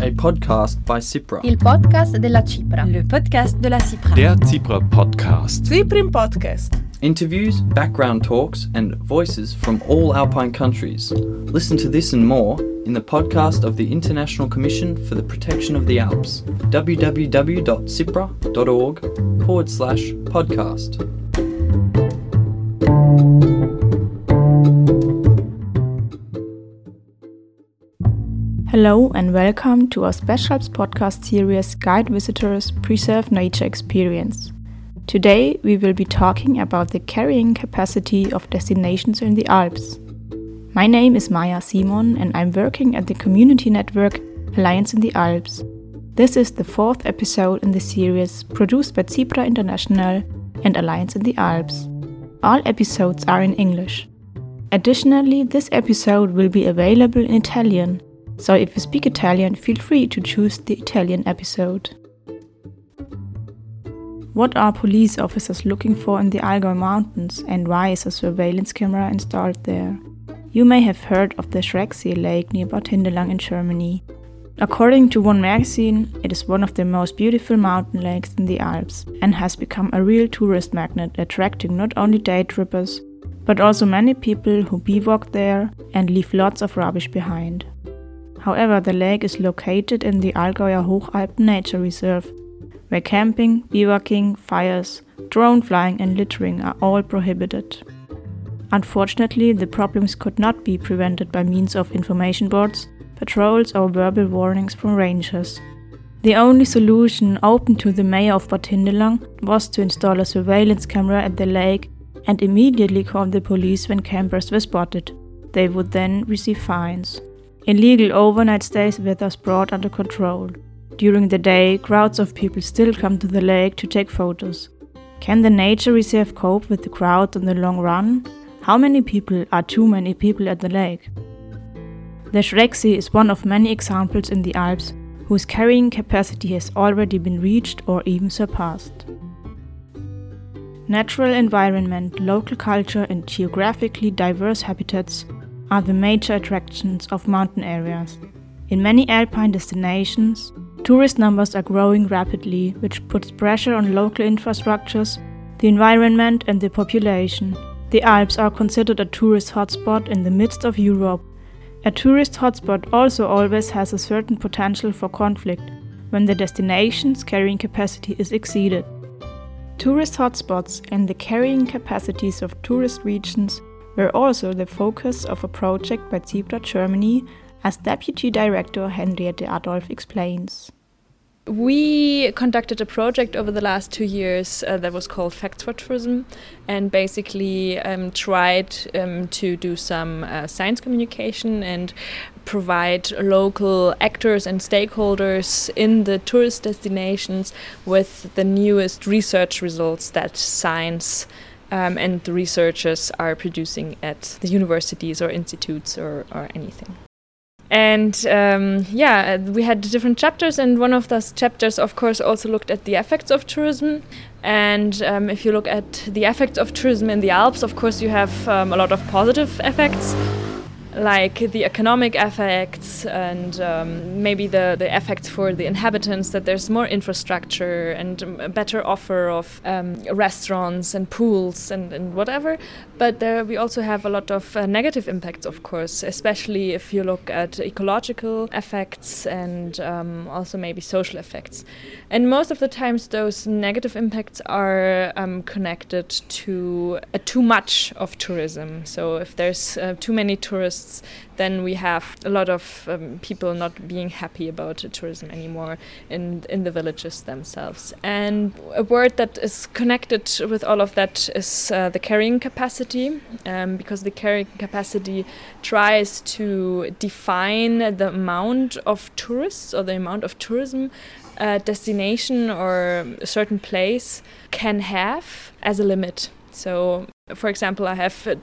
a podcast by Cipra. Il podcast della Cipra. Le podcast de la Cipra. Der CIPRA Podcast. Cyprian Podcast. Interviews, background talks, and voices from all Alpine countries. Listen to this and more in the podcast of the International Commission for the Protection of the Alps. www.cipra.org forward slash podcast. Hello and welcome to our special podcast series Guide Visitors Preserve Nature Experience. Today we will be talking about the carrying capacity of destinations in the Alps. My name is Maya Simon and I'm working at the community network Alliance in the Alps. This is the fourth episode in the series produced by Cipra International and Alliance in the Alps. All episodes are in English. Additionally, this episode will be available in Italian so if you speak Italian, feel free to choose the Italian episode. What are police officers looking for in the Allgäu Mountains and why is a surveillance camera installed there? You may have heard of the Schrecksee Lake near Bad Hindelang in Germany. According to one magazine, it is one of the most beautiful mountain lakes in the Alps and has become a real tourist magnet, attracting not only day trippers, but also many people who bivouac there and leave lots of rubbish behind. However, the lake is located in the Allgäuer Hochalpen Nature Reserve, where camping, bivouacking, fires, drone flying, and littering are all prohibited. Unfortunately, the problems could not be prevented by means of information boards, patrols, or verbal warnings from rangers. The only solution open to the mayor of Bad Hindelang was to install a surveillance camera at the lake and immediately call the police when campers were spotted. They would then receive fines. Illegal overnight stays were thus brought under control. During the day, crowds of people still come to the lake to take photos. Can the nature reserve cope with the crowds in the long run? How many people are too many people at the lake? The Schrecksee is one of many examples in the Alps whose carrying capacity has already been reached or even surpassed. Natural environment, local culture, and geographically diverse habitats are the major attractions of mountain areas. In many alpine destinations, tourist numbers are growing rapidly, which puts pressure on local infrastructures, the environment, and the population. The Alps are considered a tourist hotspot in the midst of Europe. A tourist hotspot also always has a certain potential for conflict when the destination's carrying capacity is exceeded. Tourist hotspots and the carrying capacities of tourist regions were also the focus of a project by CIPRA Germany, as Deputy Director Henriette Adolf explains. We conducted a project over the last two years uh, that was called Facts for Tourism and basically um, tried um, to do some uh, science communication and provide local actors and stakeholders in the tourist destinations with the newest research results that science um, and the researchers are producing at the universities or institutes or, or anything. And um, yeah, uh, we had different chapters, and one of those chapters, of course, also looked at the effects of tourism. And um, if you look at the effects of tourism in the Alps, of course, you have um, a lot of positive effects like the economic effects and um, maybe the, the effects for the inhabitants that there's more infrastructure and a better offer of um, restaurants and pools and, and whatever. But there we also have a lot of uh, negative impacts, of course, especially if you look at ecological effects and um, also maybe social effects. And most of the times, those negative impacts are um, connected to uh, too much of tourism. So if there's uh, too many tourists, tourists, then we have a lot of um, people not being happy about tourism anymore in in the villages themselves. And a word that is connected with all of that is uh, the carrying capacity, um, because the carrying capacity tries to define the amount of tourists or the amount of tourism a destination or a certain place can have as a limit. So, for example, I have uh,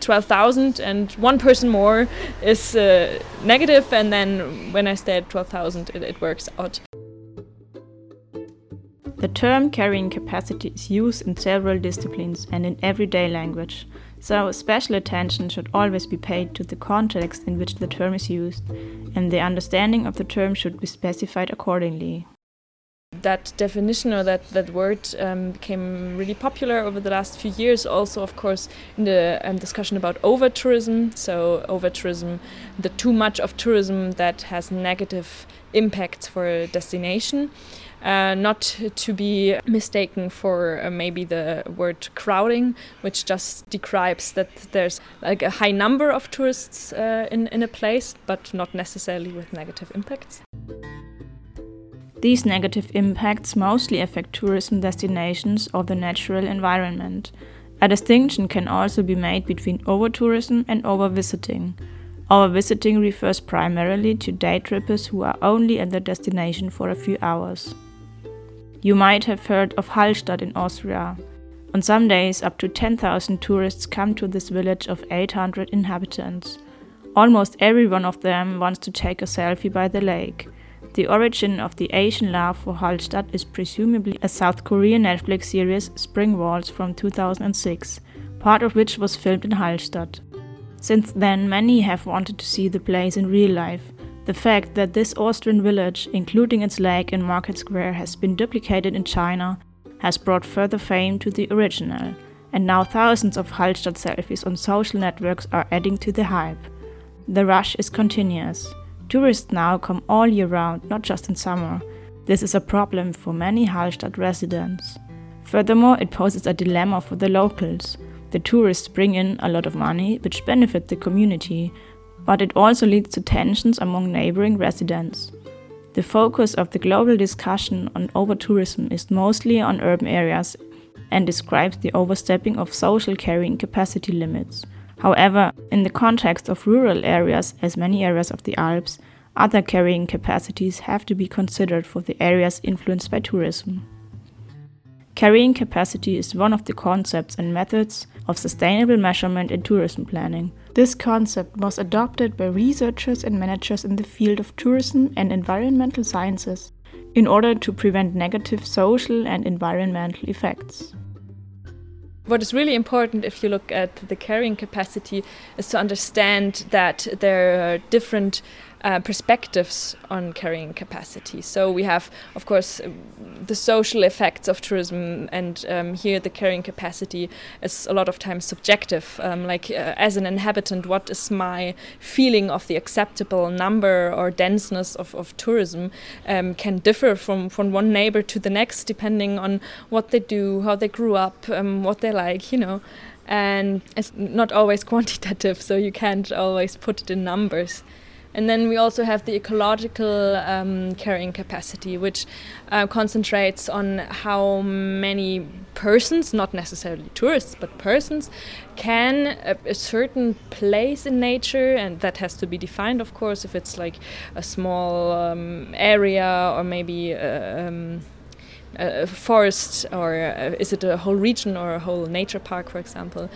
12,000 and one person more is uh, negative, and then when I stay at 12,000, it, it works out. The term carrying capacity is used in several disciplines and in everyday language. So, special attention should always be paid to the context in which the term is used, and the understanding of the term should be specified accordingly that definition or that, that word um, became really popular over the last few years. Also, of course, in the um, discussion about over tourism. So, over tourism, the too much of tourism that has negative impacts for a destination. Uh, not to be mistaken for uh, maybe the word crowding, which just describes that there's like a high number of tourists uh, in, in a place, but not necessarily with negative impacts. These negative impacts mostly affect tourism destinations or the natural environment. A distinction can also be made between over-tourism and over-visiting. Over-visiting refers primarily to day trippers who are only at the destination for a few hours. You might have heard of Hallstatt in Austria. On some days, up to 10,000 tourists come to this village of 800 inhabitants. Almost every one of them wants to take a selfie by the lake. The origin of the Asian love for Hallstatt is presumably a South Korean Netflix series Spring Waltz from 2006, part of which was filmed in Hallstatt. Since then, many have wanted to see the place in real life. The fact that this Austrian village, including its lake and market square, has been duplicated in China has brought further fame to the original, and now thousands of Hallstatt selfies on social networks are adding to the hype. The rush is continuous. Tourists now come all year round, not just in summer. This is a problem for many Hallstatt residents. Furthermore, it poses a dilemma for the locals. The tourists bring in a lot of money, which benefit the community, but it also leads to tensions among neighboring residents. The focus of the global discussion on over-tourism is mostly on urban areas and describes the overstepping of social carrying capacity limits. However, in the context of rural areas, as many areas of the Alps, other carrying capacities have to be considered for the areas influenced by tourism. Carrying capacity is one of the concepts and methods of sustainable measurement in tourism planning. This concept was adopted by researchers and managers in the field of tourism and environmental sciences in order to prevent negative social and environmental effects. What is really important if you look at the carrying capacity is to understand that there are different uh, perspectives on carrying capacity. So we have, of course, the social effects of tourism, and um, here the carrying capacity is a lot of times subjective. Um, like uh, as an inhabitant, what is my feeling of the acceptable number or denseness of, of tourism um, can differ from, from one neighbor to the next depending on what they do, how they grew up, um, what they like, you know. And it's not always quantitative, so you can't always put it in numbers. And then we also have the ecological um, carrying capacity, which uh, concentrates on how many persons, not necessarily tourists, but persons, can a, a, certain place in nature, and that has to be defined, of course, if it's like a small um, area or maybe. Uh, um, a forest or uh, is it a whole region or a whole nature park for example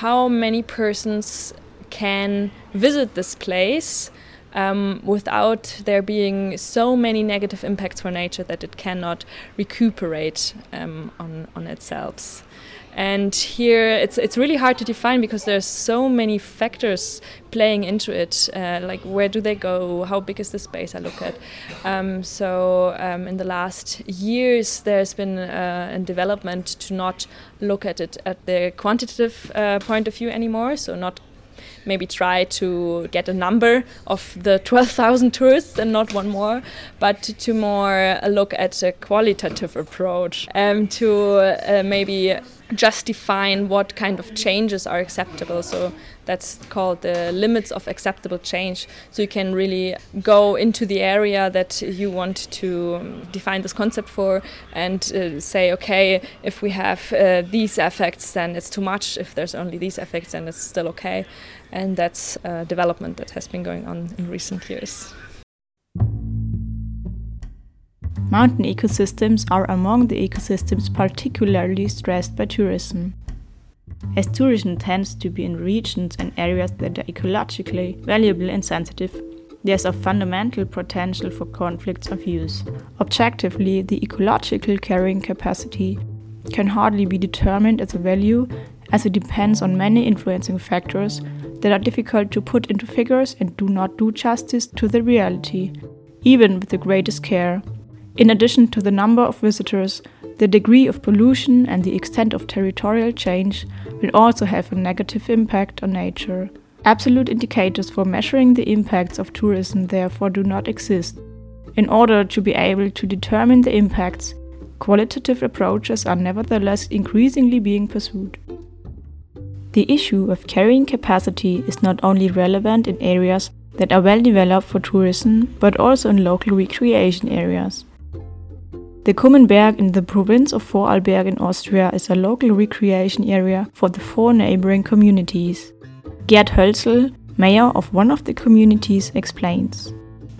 how many persons can visit this place um, without there being so many negative impacts for nature that it cannot recuperate um, on, on itself. And here it's it's really hard to define because there's so many factors playing into it. Uh, like where do they go? How big is the space I look at? Um, so um, in the last years, there's been uh, a development to not look at it at the quantitative uh, point of view anymore. So not maybe try to get a number of the 12,000 tourists and not one more, but to, more uh, look at a qualitative approach um, to uh, maybe just define what kind of changes are acceptable. So that's called the limits of acceptable change. So you can really go into the area that you want to define this concept for and uh, say, okay, if we have uh, these effects, then it's too much. If there's only these effects, then it's still okay. And that's a development that has been going on in recent years. Mountain ecosystems are among the ecosystems particularly stressed by tourism. As tourism tends to be in regions and areas that are ecologically valuable and sensitive, there's a fundamental potential for conflicts of use. Objectively, the ecological carrying capacity can hardly be determined as a value as it depends on many influencing factors that are difficult to put into figures and do not do justice to the reality, even with the greatest care. In addition to the number of visitors, the degree of pollution and the extent of territorial change will also have a negative impact on nature. Absolute indicators for measuring the impacts of tourism therefore do not exist. In order to be able to determine the impacts, qualitative approaches are nevertheless increasingly being pursued. The issue of carrying capacity is not only relevant in areas that are well developed for tourism, but also in local recreation areas. The Kummenberg in the province of Vorarlberg in Austria is a local recreation area for the four neighboring communities. Gerd Hölzel, mayor of one of the communities, explains.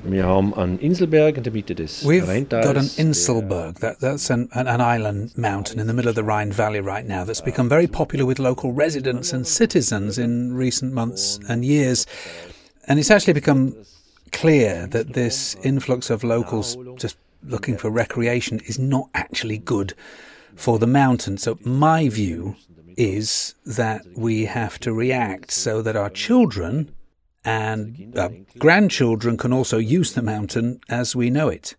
Wir haben einen Inselberg in der Mitte des We've got an Inselberg. That, that's an, an, an, island mountain in the middle of the Rhine Valley right now that's become very popular with local residents and citizens in recent months and years. And it's actually become clear that this influx of locals just looking for recreation is not actually good for the mountain. So, my view is that we have to react so that our children and uh, grandchildren can also use the mountain as we know it.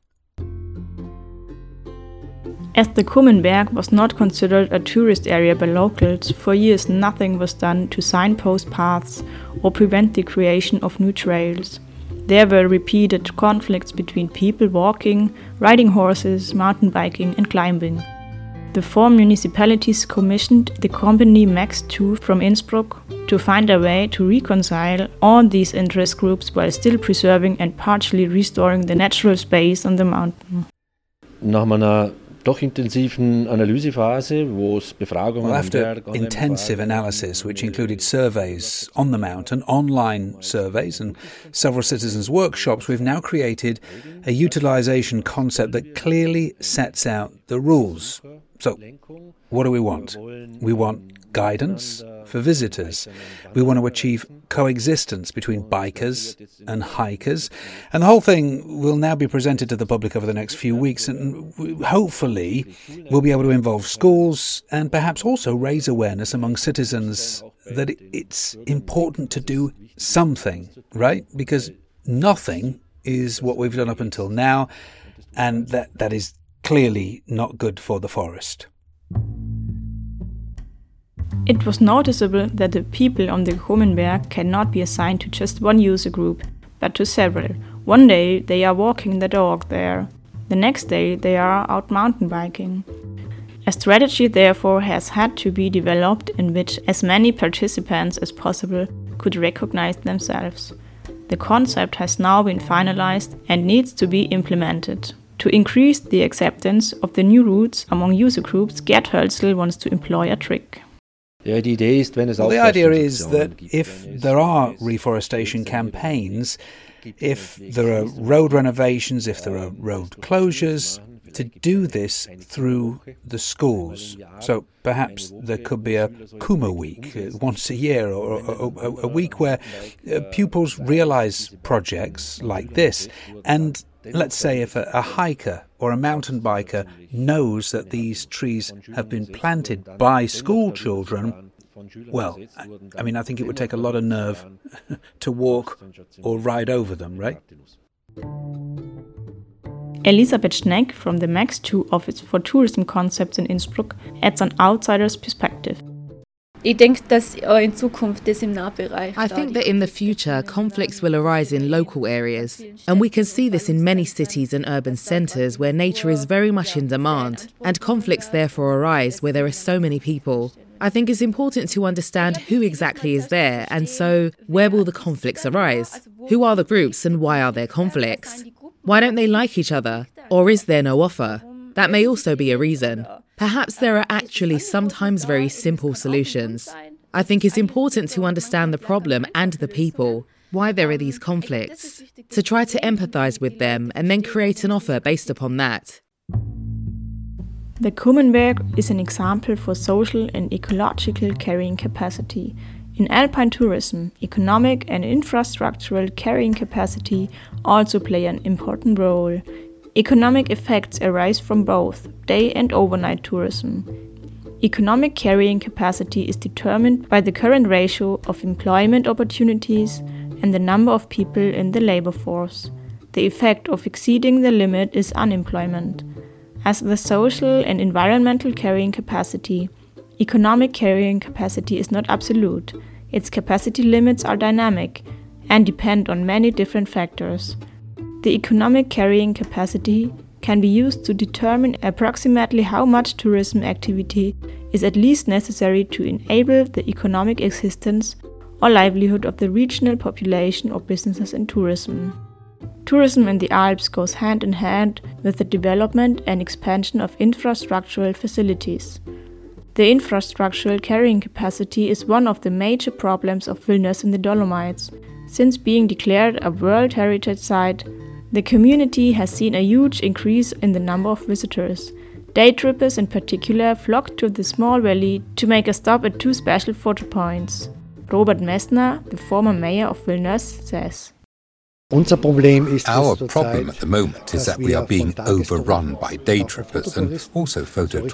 As the Kummenberg was not considered a tourist area by locals, for years nothing was done to signpost paths or prevent the creation of new trails. There were repeated conflicts between people walking, riding horses, mountain biking, and climbing. The four municipalities commissioned the company Max 2 from Innsbruck to find a way to reconcile all these interest groups while still preserving and partially restoring the natural space on the mountain. Nach meiner doch intensiven Analysephase, wo es Befragungen well, after intensive analysis, which included surveys on the mountain, online surveys, and several citizens' workshops, we've now created a utilization concept that clearly sets out the rules. So, what do we want? We want guidance for visitors. We want to achieve coexistence between bikers and hikers. And the whole thing will now be presented to the public over the next few weeks. And hopefully, we'll be able to involve schools and perhaps also raise awareness among citizens that it's important to do something, right? Because nothing is what we've done up until now. And that, that is clearly not good for the forest. It was noticeable that the people on the Kummenberg cannot be assigned to just one user group, but to several. One day they are walking the dog there, the next day they are out mountain biking. A strategy, therefore, has had to be developed in which as many participants as possible could recognize themselves. The concept has now been finalized and needs to be implemented. To increase the acceptance of the new routes among user groups, Gerd Hölzel wants to employ a trick. The idea is that if there are reforestation campaigns, if there are road renovations, if there are road closures, to do this through the schools. So perhaps there could be a Kuma week uh, once a year or a, a, a week where uh, pupils realize projects like this and Let's say if a, a, hiker or a mountain biker knows that these trees have been planted by school children, well, I, I mean, I think it would take a lot of nerve to walk or ride over them, right? Elisabeth Schneck from the Max 2 Office for Tourism Concepts in Innsbruck adds an outsider's perspective. I think that in the future, conflicts will arise in local areas. And we can see this in many cities and urban centres where nature is very much in demand, and conflicts therefore arise where there are so many people. I think it's important to understand who exactly is there, and so where will the conflicts arise? Who are the groups and why are there conflicts? Why don't they like each other? Or is there no offer? That may also be a reason. Perhaps there are actually sometimes very simple solutions. I think it's important to understand the problem and the people, why there are these conflicts, to try to empathize with them and then create an offer based upon that. The Kummenberg is an example for social and ecological carrying capacity. In alpine tourism, economic and infrastructural carrying capacity also play an important role. Economic effects arise from both day and overnight tourism. Economic carrying capacity is determined by the current ratio of employment opportunities and the number of people in the labor force. The effect of exceeding the limit is unemployment. As the social and environmental carrying capacity, economic carrying capacity is not absolute. Its capacity limits are dynamic and depend on many different factors. The economic carrying capacity can be used to determine approximately how much tourism activity is at least necessary to enable the economic existence or livelihood of the regional population or businesses in tourism. Tourism in the Alps goes hand in hand with the development and expansion of infrastructural facilities. The infrastructural carrying capacity is one of the major problems of Villnöss in the Dolomites. Since being declared a World Heritage Site, the community has seen a huge increase in the number of visitors. Day trippers in particular flock to the small valley to make a stop at two special photo points. Robert Messner, the former mayor of Villnöss, says. Our problem at the moment is that we are being overrun by day trippers and also photo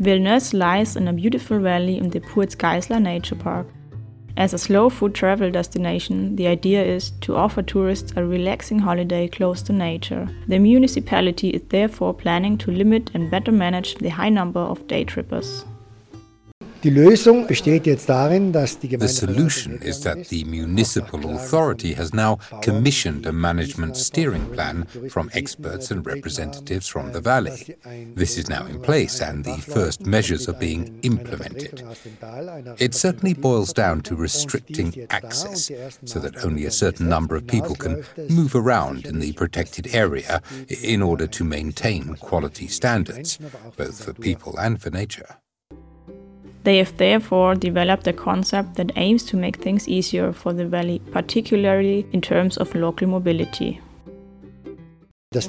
Villnöss lies in a beautiful valley in the Puez-Geisler Nature Park. As a slow food travel destination, the idea is to offer tourists a relaxing holiday close to nature. The municipality is therefore planning to limit and better manage the high number of day trippers. The solution is that the municipal authority has now commissioned a management steering plan from experts and representatives from the valley. This is now in place and the first measures are being implemented. It certainly boils down to restricting access so that only a certain number of people can move around in the protected area in order to maintain quality standards, both for people and for nature. They have therefore developed a concept that aims to make things easier for the valley, particularly in terms of local mobility. This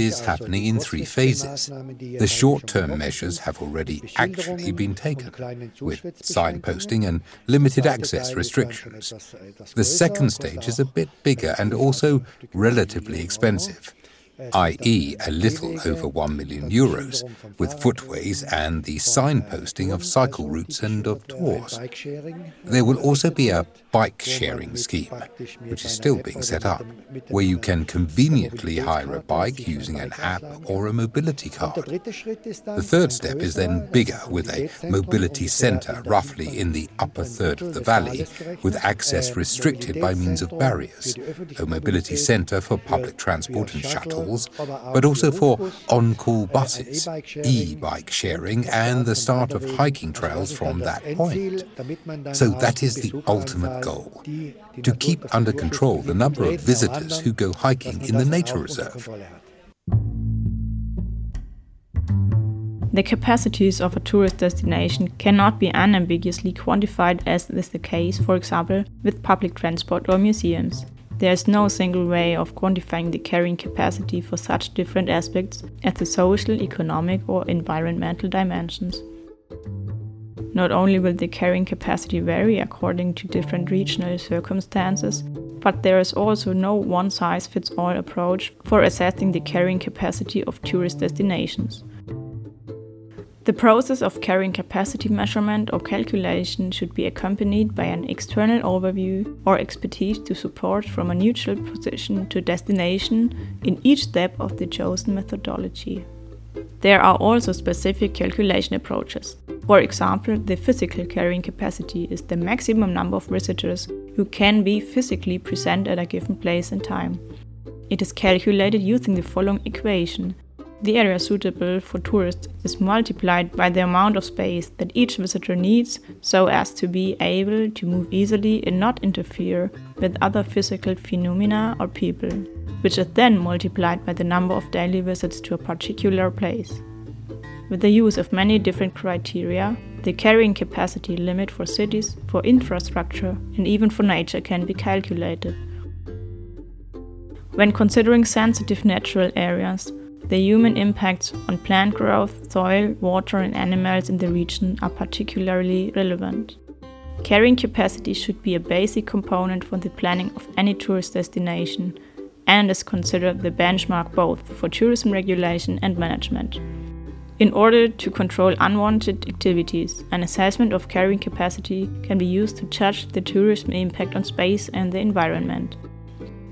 is happening in three phases. The short term measures have already actually been taken, with signposting and limited access restrictions. The second stage is a bit bigger and also relatively expensive i.e., a little over 1 million euros, with footways and the signposting of cycle routes and of tours. There will also be a bike sharing scheme, which is still being set up, where you can conveniently hire a bike using an app or a mobility card. The third step is then bigger, with a mobility center roughly in the upper third of the valley, with access restricted by means of barriers, a mobility center for public transport and shuttles, but also for on call buses, e bike sharing, and the start of hiking trails from that point. So that is the ultimate goal to keep under control the number of visitors who go hiking in the nature reserve. The capacities of a tourist destination cannot be unambiguously quantified, as is the case, for example, with public transport or museums. There is no single way of quantifying the carrying capacity for such different aspects as the social, economic, or environmental dimensions. Not only will the carrying capacity vary according to different regional circumstances, but there is also no one size fits all approach for assessing the carrying capacity of tourist destinations. The process of carrying capacity measurement or calculation should be accompanied by an external overview or expertise to support from a neutral position to destination in each step of the chosen methodology. There are also specific calculation approaches. For example, the physical carrying capacity is the maximum number of visitors who can be physically present at a given place and time. It is calculated using the following equation. The area suitable for tourists is multiplied by the amount of space that each visitor needs so as to be able to move easily and not interfere with other physical phenomena or people which is then multiplied by the number of daily visits to a particular place. With the use of many different criteria, the carrying capacity limit for cities, for infrastructure, and even for nature can be calculated. When considering sensitive natural areas, the human impacts on plant growth, soil, water, and animals in the region are particularly relevant. Carrying capacity should be a basic component for the planning of any tourist destination and is considered the benchmark both for tourism regulation and management. In order to control unwanted activities, an assessment of carrying capacity can be used to judge the tourism impact on space and the environment.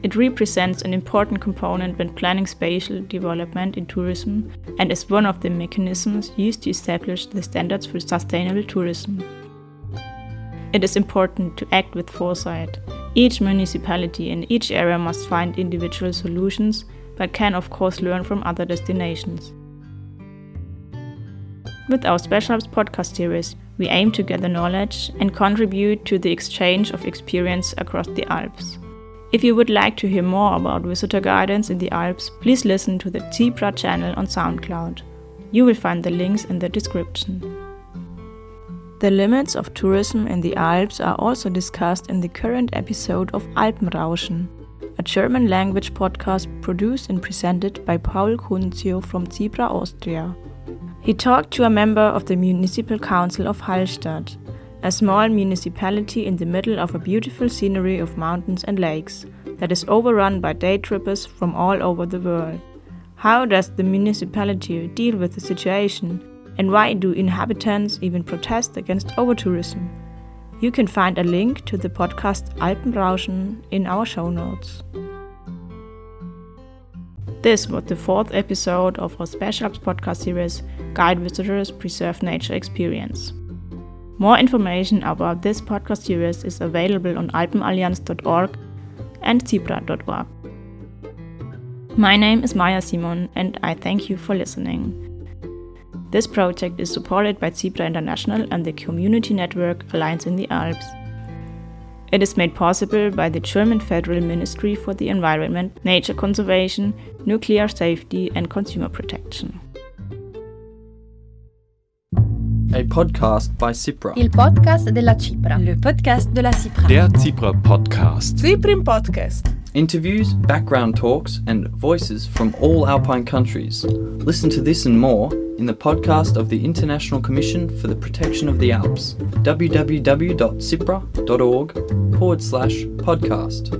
It represents an important component when planning spatial development in tourism and is one of the mechanisms used to establish the standards for sustainable tourism. It is important to act with foresight. Each municipality in each area must find individual solutions, but can of course learn from other destinations. With our speciAlps podcast series, we aim to gather knowledge and contribute to the exchange of experience across the Alps. If you would like to hear more about visitor guidance in the Alps, please listen to the CIPRA channel on SoundCloud. You will find the links in the description. The limits of tourism in the Alps are also discussed in the current episode of Alpenrauschen, a German language podcast produced and presented by Paul Kuncio from CIPRA Austria. He talked to a member of the Municipal Council of Hallstatt, a small municipality in the middle of a beautiful scenery of mountains and lakes that is overrun by day trippers from all over the world. How does the municipality deal with the situation, and why do inhabitants even protest against overtourism? You can find a link to the podcast Alpenrauschen in our show notes. This was the fourth episode of our speciAlps podcast series Guide Visitors Preserve Nature Experience. More information about this podcast series is available on alpenallianz.org and cipra.org. My name is Maya Simon, and I thank you for listening. This project is supported by CIPRA International and the community network Alliance in the Alps. It is made possible by the German Federal Ministry for the Environment, Nature Conservation, Nuclear Safety and Consumer Protection. A podcast by Cipra. Il podcast della Cipra. Le podcast de la Cipra. Der CIPRA Podcast. Cyprian Podcast. Interviews, background talks, and voices from all Alpine countries. Listen to this and more in the podcast of the International Commission for the Protection of the Alps, www.cipra.org forward slash podcast.